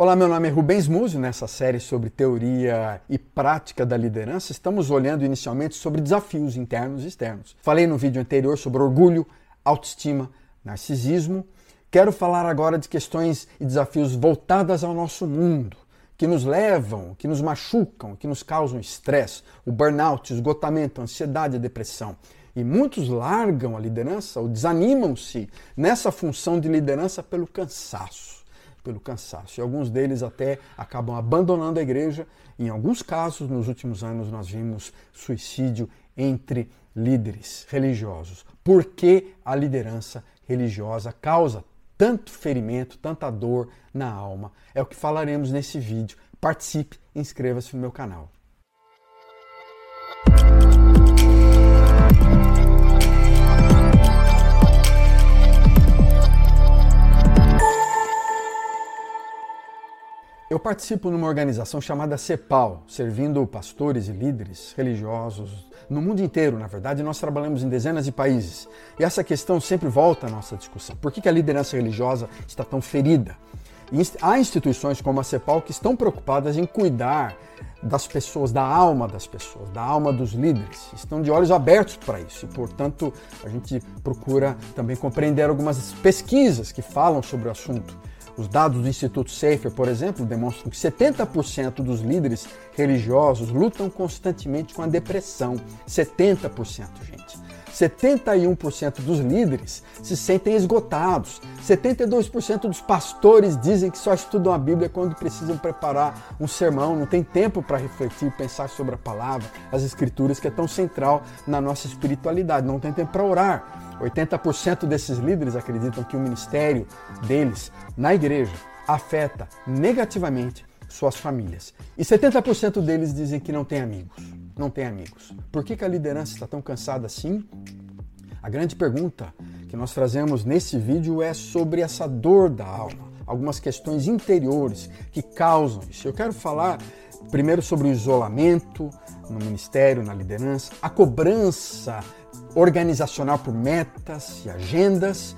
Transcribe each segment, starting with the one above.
Olá, meu nome é Rubens Múzio. Nessa série sobre teoria e prática da liderança, estamos olhando inicialmente sobre desafios internos e externos. Falei no vídeo anterior sobre orgulho, autoestima, narcisismo. Quero falar agora de questões e desafios voltadas ao nosso mundo, que nos levam, que nos machucam, que nos causam estresse, o burnout, esgotamento, ansiedade, depressão. E muitos largam a liderança ou desanimam-se nessa função de liderança pelo cansaço pelo cansaço. E alguns deles até acabam abandonando a igreja. Em alguns casos, nos últimos anos, nós vimos suicídio entre líderes religiosos. Por que a liderança religiosa causa tanto ferimento, tanta dor na alma? É o que falaremos nesse vídeo. Participe, inscreva-se no meu canal. Eu participo numa organização chamada CEPAL, servindo pastores e líderes religiosos no mundo inteiro. Na verdade, nós trabalhamos em dezenas de países. E essa questão sempre volta à nossa discussão. Por que a liderança religiosa está tão ferida? Há instituições como a CEPAL que estão preocupadas em cuidar das pessoas, da alma das pessoas, da alma dos líderes. Estão de olhos abertos para isso e, portanto, a gente procura também compreender algumas pesquisas que falam sobre o assunto. Os dados do Instituto Safer, por exemplo, demonstram que 70% dos líderes religiosos lutam constantemente com a depressão. 70%, gente. 71% dos líderes se sentem esgotados. 72% dos pastores dizem que só estudam a Bíblia quando precisam preparar um sermão, não tem tempo para refletir, pensar sobre a palavra, as escrituras, que é tão central na nossa espiritualidade, não tem tempo para orar. 80% desses líderes acreditam que o ministério deles na igreja afeta negativamente suas famílias. E 70% deles dizem que não tem amigos. Não tem amigos. Por que, que a liderança está tão cansada assim? A grande pergunta que nós trazemos nesse vídeo é sobre essa dor da alma, algumas questões interiores que causam isso. Eu quero falar primeiro sobre o isolamento no ministério, na liderança, a cobrança organizacional por metas e agendas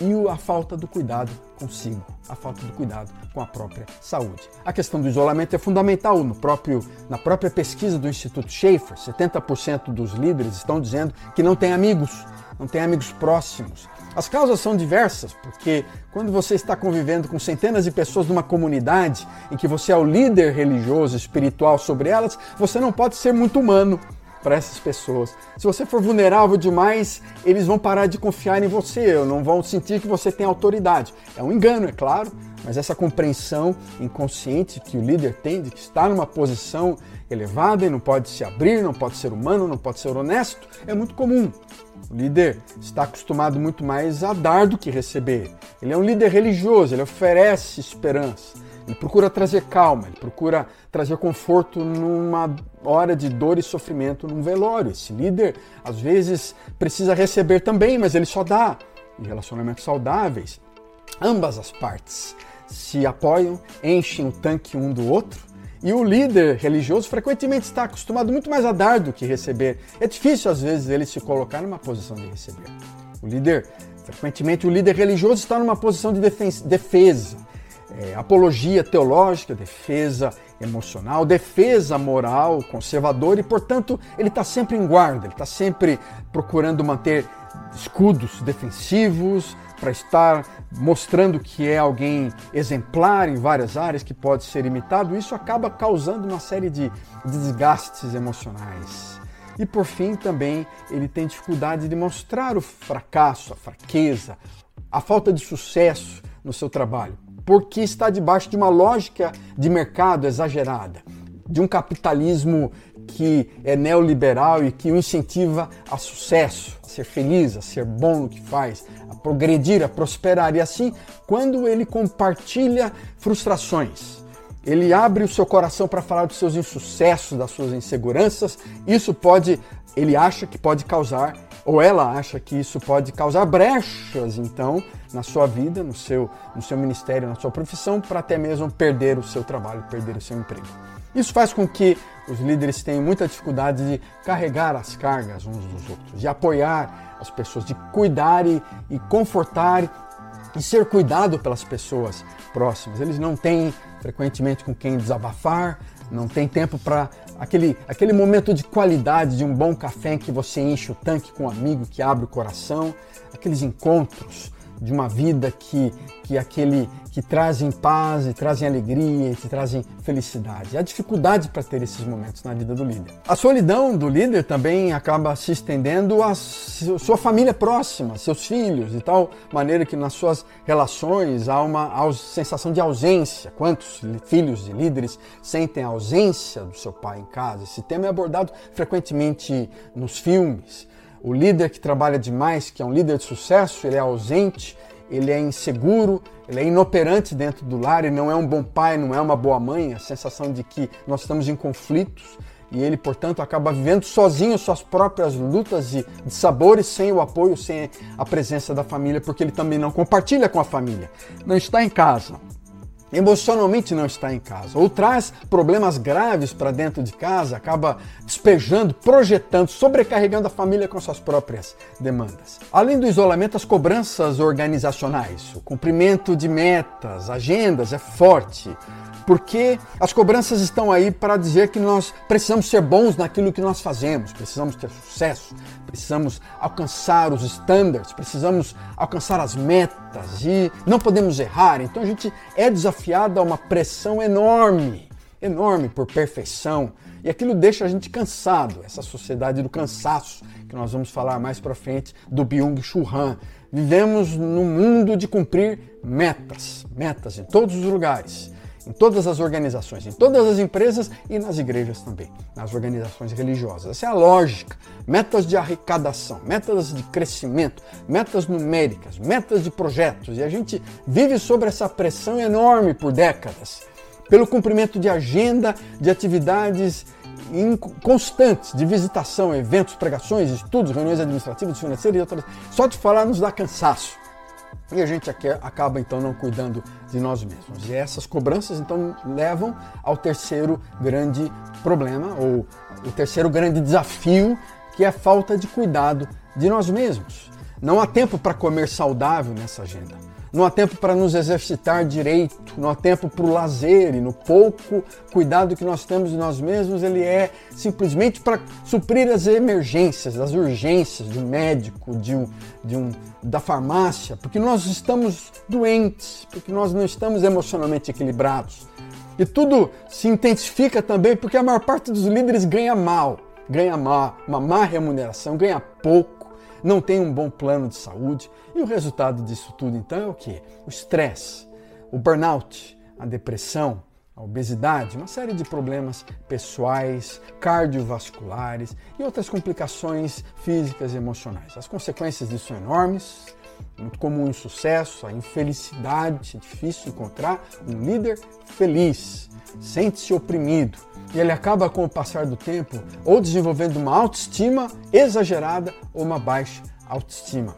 e a falta do cuidado consigo, a falta do cuidado com a própria saúde. A questão do isolamento é fundamental. No próprio, na própria pesquisa do Instituto Schaefer, 70% dos líderes estão dizendo que não têm amigos, não têm amigos próximos. As causas são diversas, porque quando você está convivendo com centenas de pessoas numa comunidade em que você é o líder religioso, espiritual sobre elas, você não pode ser muito humano para essas pessoas. Se você for vulnerável demais, eles vão parar de confiar em você, não vão sentir que você tem autoridade. É um engano, é claro, mas essa compreensão inconsciente que o líder tem de que está numa posição elevada e não pode se abrir, não pode ser humano, não pode ser honesto, é muito comum. O líder está acostumado muito mais a dar do que receber. Ele é um líder religioso, ele oferece esperança. Ele procura trazer calma, ele procura trazer conforto numa hora de dor e sofrimento num velório. Esse líder, às vezes, precisa receber também, mas ele só dá. Em relacionamentos saudáveis, ambas as partes se apoiam, enchem o tanque um do outro. E o líder religioso frequentemente está acostumado muito mais a dar do que receber. É difícil, às vezes, ele se colocar numa posição de receber. O líder, frequentemente, o líder religioso está numa posição de defesa é, apologia teológica, defesa emocional, defesa moral, conservadora, e portanto ele está sempre em guarda, ele está sempre procurando manter escudos defensivos para estar mostrando que é alguém exemplar em várias áreas que pode ser imitado. Isso acaba causando uma série de desgastes emocionais. E por fim, também ele tem dificuldade de mostrar o fracasso, a fraqueza, a falta de sucesso no seu trabalho porque está debaixo de uma lógica de mercado exagerada, de um capitalismo que é neoliberal e que o incentiva a sucesso, a ser feliz, a ser bom no que faz, a progredir, a prosperar. E assim, quando ele compartilha frustrações, ele abre o seu coração para falar dos seus insucessos, das suas inseguranças, isso pode, ele acha que pode causar ou ela acha que isso pode causar brechas, então, na sua vida, no seu, no seu ministério, na sua profissão, para até mesmo perder o seu trabalho, perder o seu emprego. Isso faz com que os líderes tenham muita dificuldade de carregar as cargas uns dos outros, de apoiar as pessoas, de cuidar e, e confortar e ser cuidado pelas pessoas próximas. Eles não têm frequentemente com quem desabafar, não tem tempo para aquele, aquele momento de qualidade de um bom café em que você enche o tanque com um amigo que abre o coração, aqueles encontros de uma vida que, que aquele que trazem paz e trazem alegria e que trazem felicidade. Há dificuldade para ter esses momentos na vida do líder. A solidão do líder também acaba se estendendo à sua família próxima, seus filhos, de tal maneira que nas suas relações há uma sensação de ausência. Quantos filhos de líderes sentem a ausência do seu pai em casa? Esse tema é abordado frequentemente nos filmes. O líder que trabalha demais, que é um líder de sucesso, ele é ausente, ele é inseguro, ele é inoperante dentro do lar, ele não é um bom pai, não é uma boa mãe, a sensação de que nós estamos em conflitos e ele, portanto, acaba vivendo sozinho suas próprias lutas de sabores, sem o apoio, sem a presença da família, porque ele também não compartilha com a família, não está em casa, emocionalmente não está em casa, ou traz problemas graves para dentro de casa, acaba despejando, projetando, sobrecarregando a família com suas próprias demandas. Além do isolamento, as cobranças organizacionais, o cumprimento de metas, agendas é forte porque as cobranças estão aí para dizer que nós precisamos ser bons naquilo que nós fazemos, precisamos ter sucesso, precisamos alcançar os standards, precisamos alcançar as metas e não podemos errar. Então a gente é desafiado a uma pressão enorme, enorme por perfeição. E aquilo deixa a gente cansado, essa sociedade do cansaço, que nós vamos falar mais para frente do Byung-Chul Han. Vivemos num mundo de cumprir metas, metas em todos os lugares em todas as organizações, em todas as empresas e nas igrejas também, nas organizações religiosas. Essa é a lógica. Metas de arrecadação, metas de crescimento, metas numéricas, metas de projetos. E a gente vive sob essa pressão enorme por décadas, pelo cumprimento de agenda, de atividades constantes de visitação, eventos, pregações, estudos, reuniões administrativas, financeiras e outras. Só de falar nos dá cansaço. E a gente acaba então não cuidando de nós mesmos. E essas cobranças então levam ao terceiro grande problema, ou o terceiro grande desafio, que é a falta de cuidado de nós mesmos. Não há tempo para comer saudável nessa agenda não há tempo para nos exercitar direito, não há tempo para o lazer e no pouco cuidado que nós temos de nós mesmos, ele é simplesmente para suprir as emergências, as urgências um médico, de um, de um, da farmácia, porque nós estamos doentes, porque nós não estamos emocionalmente equilibrados. E tudo se intensifica também porque a maior parte dos líderes ganha mal, ganha mal, uma má remuneração, ganha pouco não tem um bom plano de saúde. E o resultado disso tudo, então, é o que? O estresse, o burnout, a depressão, a obesidade, uma série de problemas pessoais, cardiovasculares e outras complicações físicas e emocionais. As consequências disso são enormes, muito comum em sucesso, a infelicidade, é difícil encontrar um líder feliz, sente-se oprimido, e ele acaba com o passar do tempo ou desenvolvendo uma autoestima exagerada ou uma baixa autoestima.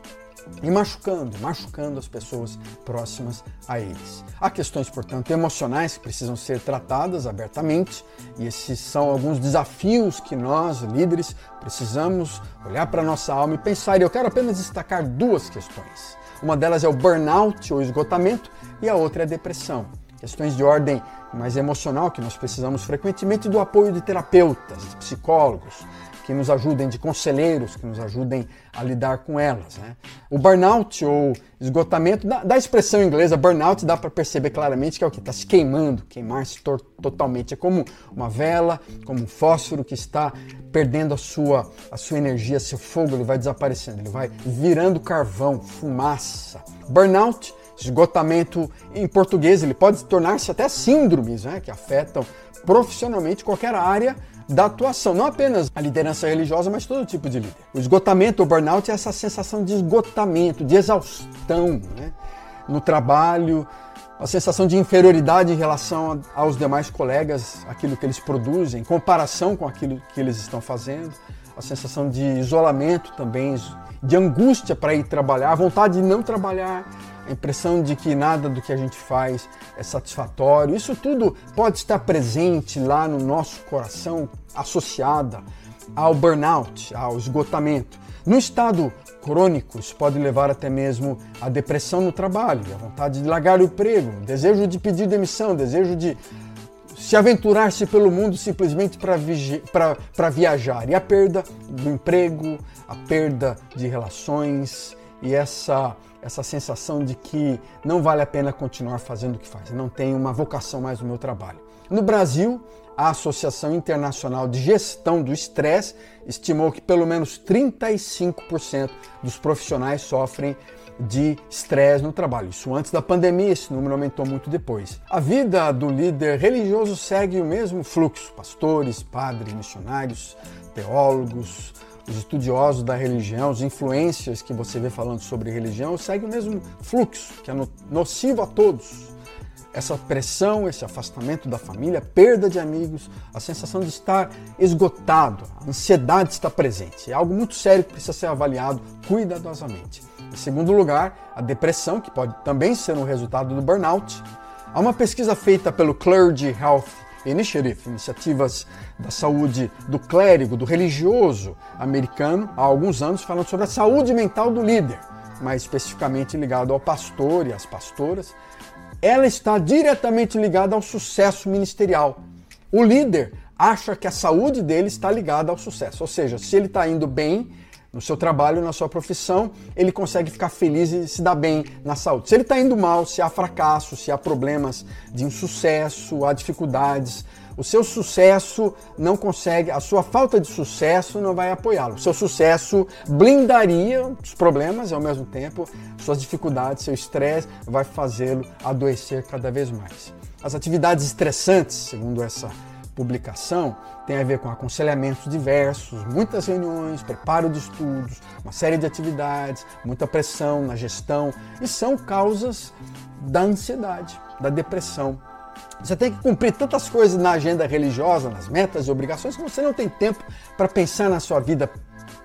E machucando, machucando as pessoas próximas a eles. Há questões, portanto, emocionais que precisam ser tratadas abertamente, e esses são alguns desafios que nós, líderes, precisamos olhar para a nossa alma e pensar. E eu quero apenas destacar duas questões. Uma delas é o burnout ou esgotamento, e a outra é a depressão questões de ordem mais emocional que nós precisamos frequentemente do apoio de terapeutas, de psicólogos, que nos ajudem, de conselheiros que nos ajudem a lidar com elas. Né? O burnout ou esgotamento, da, da expressão inglesa burnout, dá para perceber claramente que é o que está se queimando, queimar-se totalmente. É como uma vela, como um fósforo que está perdendo a sua, a sua energia, seu fogo, ele vai desaparecendo, ele vai virando carvão, fumaça. Burnout esgotamento em português, ele pode tornar-se até síndromes né, que afetam profissionalmente qualquer área da atuação, não apenas a liderança religiosa, mas todo tipo de líder. O esgotamento, o burnout, é essa sensação de esgotamento, de exaustão né, no trabalho, a sensação de inferioridade em relação aos demais colegas, aquilo que eles produzem, em comparação com aquilo que eles estão fazendo, a sensação de isolamento também, de angústia para ir trabalhar, a vontade de não trabalhar, a impressão de que nada do que a gente faz é satisfatório. Isso tudo pode estar presente lá no nosso coração, associada ao burnout, ao esgotamento. No estado crônico, isso pode levar até mesmo à depressão no trabalho, a vontade de largar o emprego, desejo de pedir demissão, desejo de se aventurar-se pelo mundo simplesmente para viajar. E a perda do emprego, a perda de relações e essa, essa sensação de que não vale a pena continuar fazendo o que faz, não tem uma vocação mais no meu trabalho. No Brasil, a Associação Internacional de Gestão do Estresse estimou que pelo menos 35% dos profissionais sofrem de estresse no trabalho. Isso antes da pandemia, esse número aumentou muito depois. A vida do líder religioso segue o mesmo fluxo: pastores, padres, missionários, teólogos, os estudiosos da religião, os influencers que você vê falando sobre religião, seguem o mesmo fluxo, que é nocivo a todos essa pressão, esse afastamento da família, perda de amigos, a sensação de estar esgotado, a ansiedade está presente. É algo muito sério que precisa ser avaliado cuidadosamente. Em segundo lugar, a depressão, que pode também ser um resultado do burnout. Há uma pesquisa feita pelo Clergy Health Initiative, iniciativas da saúde do clérigo, do religioso americano, há alguns anos, falando sobre a saúde mental do líder, mais especificamente ligado ao pastor e às pastoras ela está diretamente ligada ao sucesso ministerial. O líder acha que a saúde dele está ligada ao sucesso, ou seja, se ele está indo bem no seu trabalho, na sua profissão, ele consegue ficar feliz e se dar bem na saúde. Se ele está indo mal, se há fracasso, se há problemas de insucesso, há dificuldades, o seu sucesso não consegue, a sua falta de sucesso não vai apoiá-lo. O seu sucesso blindaria os problemas e ao mesmo tempo suas dificuldades, seu estresse vai fazê-lo adoecer cada vez mais. As atividades estressantes, segundo essa publicação, tem a ver com aconselhamentos diversos, muitas reuniões, preparo de estudos, uma série de atividades, muita pressão na gestão e são causas da ansiedade, da depressão, você tem que cumprir tantas coisas na agenda religiosa, nas metas e obrigações, que você não tem tempo para pensar na sua vida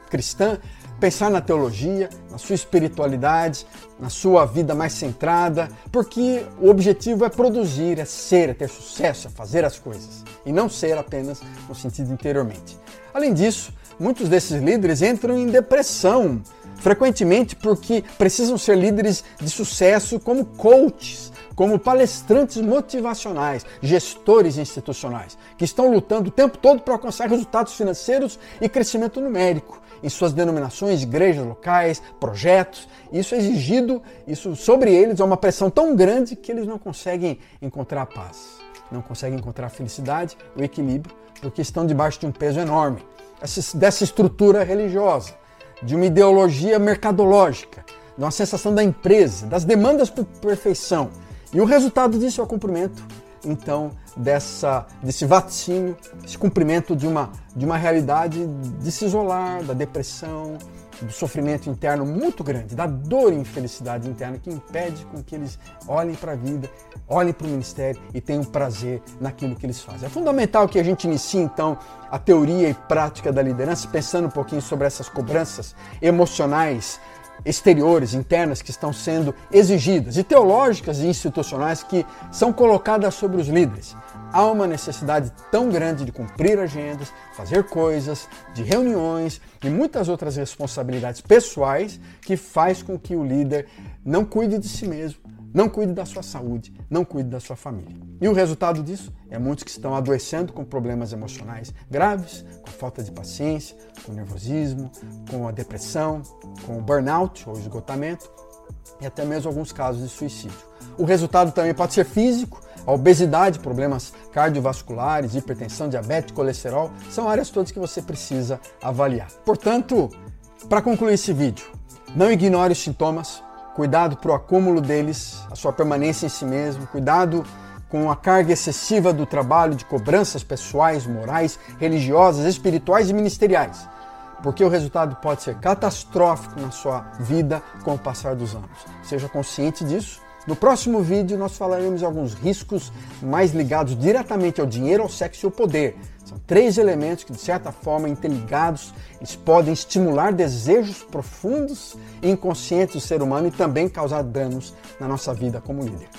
cristã, pensar na teologia, na sua espiritualidade, na sua vida mais centrada, porque o objetivo é produzir, é ser, é ter sucesso, é fazer as coisas, e não ser apenas no sentido interiormente. Além disso, muitos desses líderes entram em depressão, frequentemente porque precisam ser líderes de sucesso como coaches como palestrantes motivacionais, gestores institucionais, que estão lutando o tempo todo para alcançar resultados financeiros e crescimento numérico em suas denominações, igrejas locais, projetos. Isso é exigido, isso sobre eles é uma pressão tão grande que eles não conseguem encontrar a paz, não conseguem encontrar a felicidade, o equilíbrio, porque estão debaixo de um peso enorme. Dessa estrutura religiosa, de uma ideologia mercadológica, de uma sensação da empresa, das demandas por perfeição. E o resultado disso é o cumprimento, então, dessa, desse vaticínio, esse cumprimento de uma, de uma realidade de se isolar, da depressão, do sofrimento interno muito grande, da dor e infelicidade interna que impede com que eles olhem para a vida, olhem para o ministério e tenham prazer naquilo que eles fazem. É fundamental que a gente inicie então a teoria e prática da liderança pensando um pouquinho sobre essas cobranças emocionais exteriores, internas, que estão sendo exigidas, e teológicas e institucionais que são colocadas sobre os líderes. Há uma necessidade tão grande de cumprir agendas, fazer coisas, de reuniões e muitas outras responsabilidades pessoais que faz com que o líder não cuide de si mesmo, não cuide da sua saúde, não cuide da sua família. E o resultado disso é muitos que estão adoecendo com problemas emocionais graves, com falta de paciência, com nervosismo, com a depressão, com o burnout ou esgotamento e até mesmo alguns casos de suicídio. O resultado também pode ser físico, a obesidade, problemas cardiovasculares, hipertensão, diabetes, colesterol, são áreas todas que você precisa avaliar. Portanto, para concluir esse vídeo, não ignore os sintomas, cuidado para o acúmulo deles, a sua permanência em si mesmo, cuidado com a carga excessiva do trabalho de cobranças pessoais, morais, religiosas, espirituais e ministeriais, porque o resultado pode ser catastrófico na sua vida com o passar dos anos. Seja consciente disso. No próximo vídeo nós falaremos de alguns riscos mais ligados diretamente ao dinheiro, ao sexo e ao poder. São três elementos que, de certa forma, interligados, eles podem estimular desejos profundos e inconscientes do ser humano e também causar danos na nossa vida como líder.